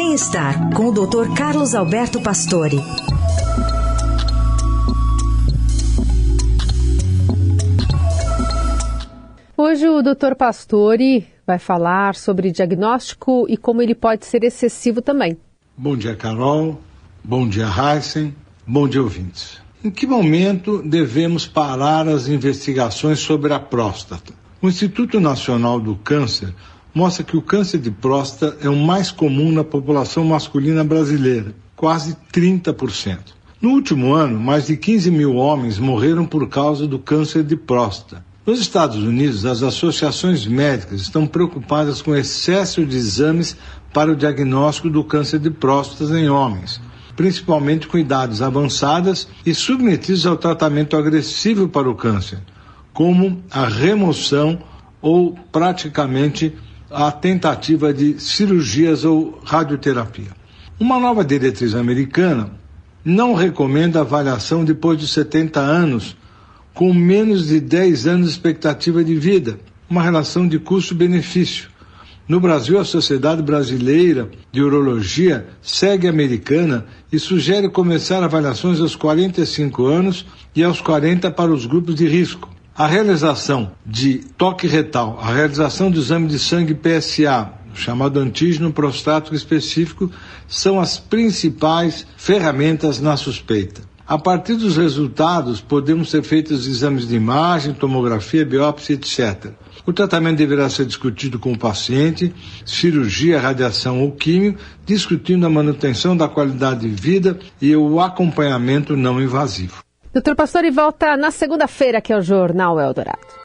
Bem-estar com o Dr. Carlos Alberto Pastore. Hoje o Dr. Pastore vai falar sobre diagnóstico e como ele pode ser excessivo também. Bom dia, Carol. Bom dia, Heisen. Bom dia, ouvintes. Em que momento devemos parar as investigações sobre a próstata? O Instituto Nacional do Câncer mostra que o câncer de próstata é o mais comum na população masculina brasileira, quase 30%. No último ano, mais de 15 mil homens morreram por causa do câncer de próstata. Nos Estados Unidos, as associações médicas estão preocupadas com o excesso de exames para o diagnóstico do câncer de próstata em homens, principalmente com idades avançadas e submetidos ao tratamento agressivo para o câncer, como a remoção ou praticamente a tentativa de cirurgias ou radioterapia. Uma nova diretriz americana não recomenda avaliação depois de 70 anos com menos de 10 anos de expectativa de vida, uma relação de custo-benefício. No Brasil, a Sociedade Brasileira de Urologia segue americana e sugere começar avaliações aos 45 anos e aos 40 para os grupos de risco. A realização de toque retal, a realização do exame de sangue PSA, chamado antígeno prostático específico, são as principais ferramentas na suspeita. A partir dos resultados, podemos ser feitos exames de imagem, tomografia, biópsia, etc. O tratamento deverá ser discutido com o paciente, cirurgia, radiação ou químio, discutindo a manutenção da qualidade de vida e o acompanhamento não invasivo. Doutor Pastore volta na segunda-feira aqui ao Jornal Eldorado.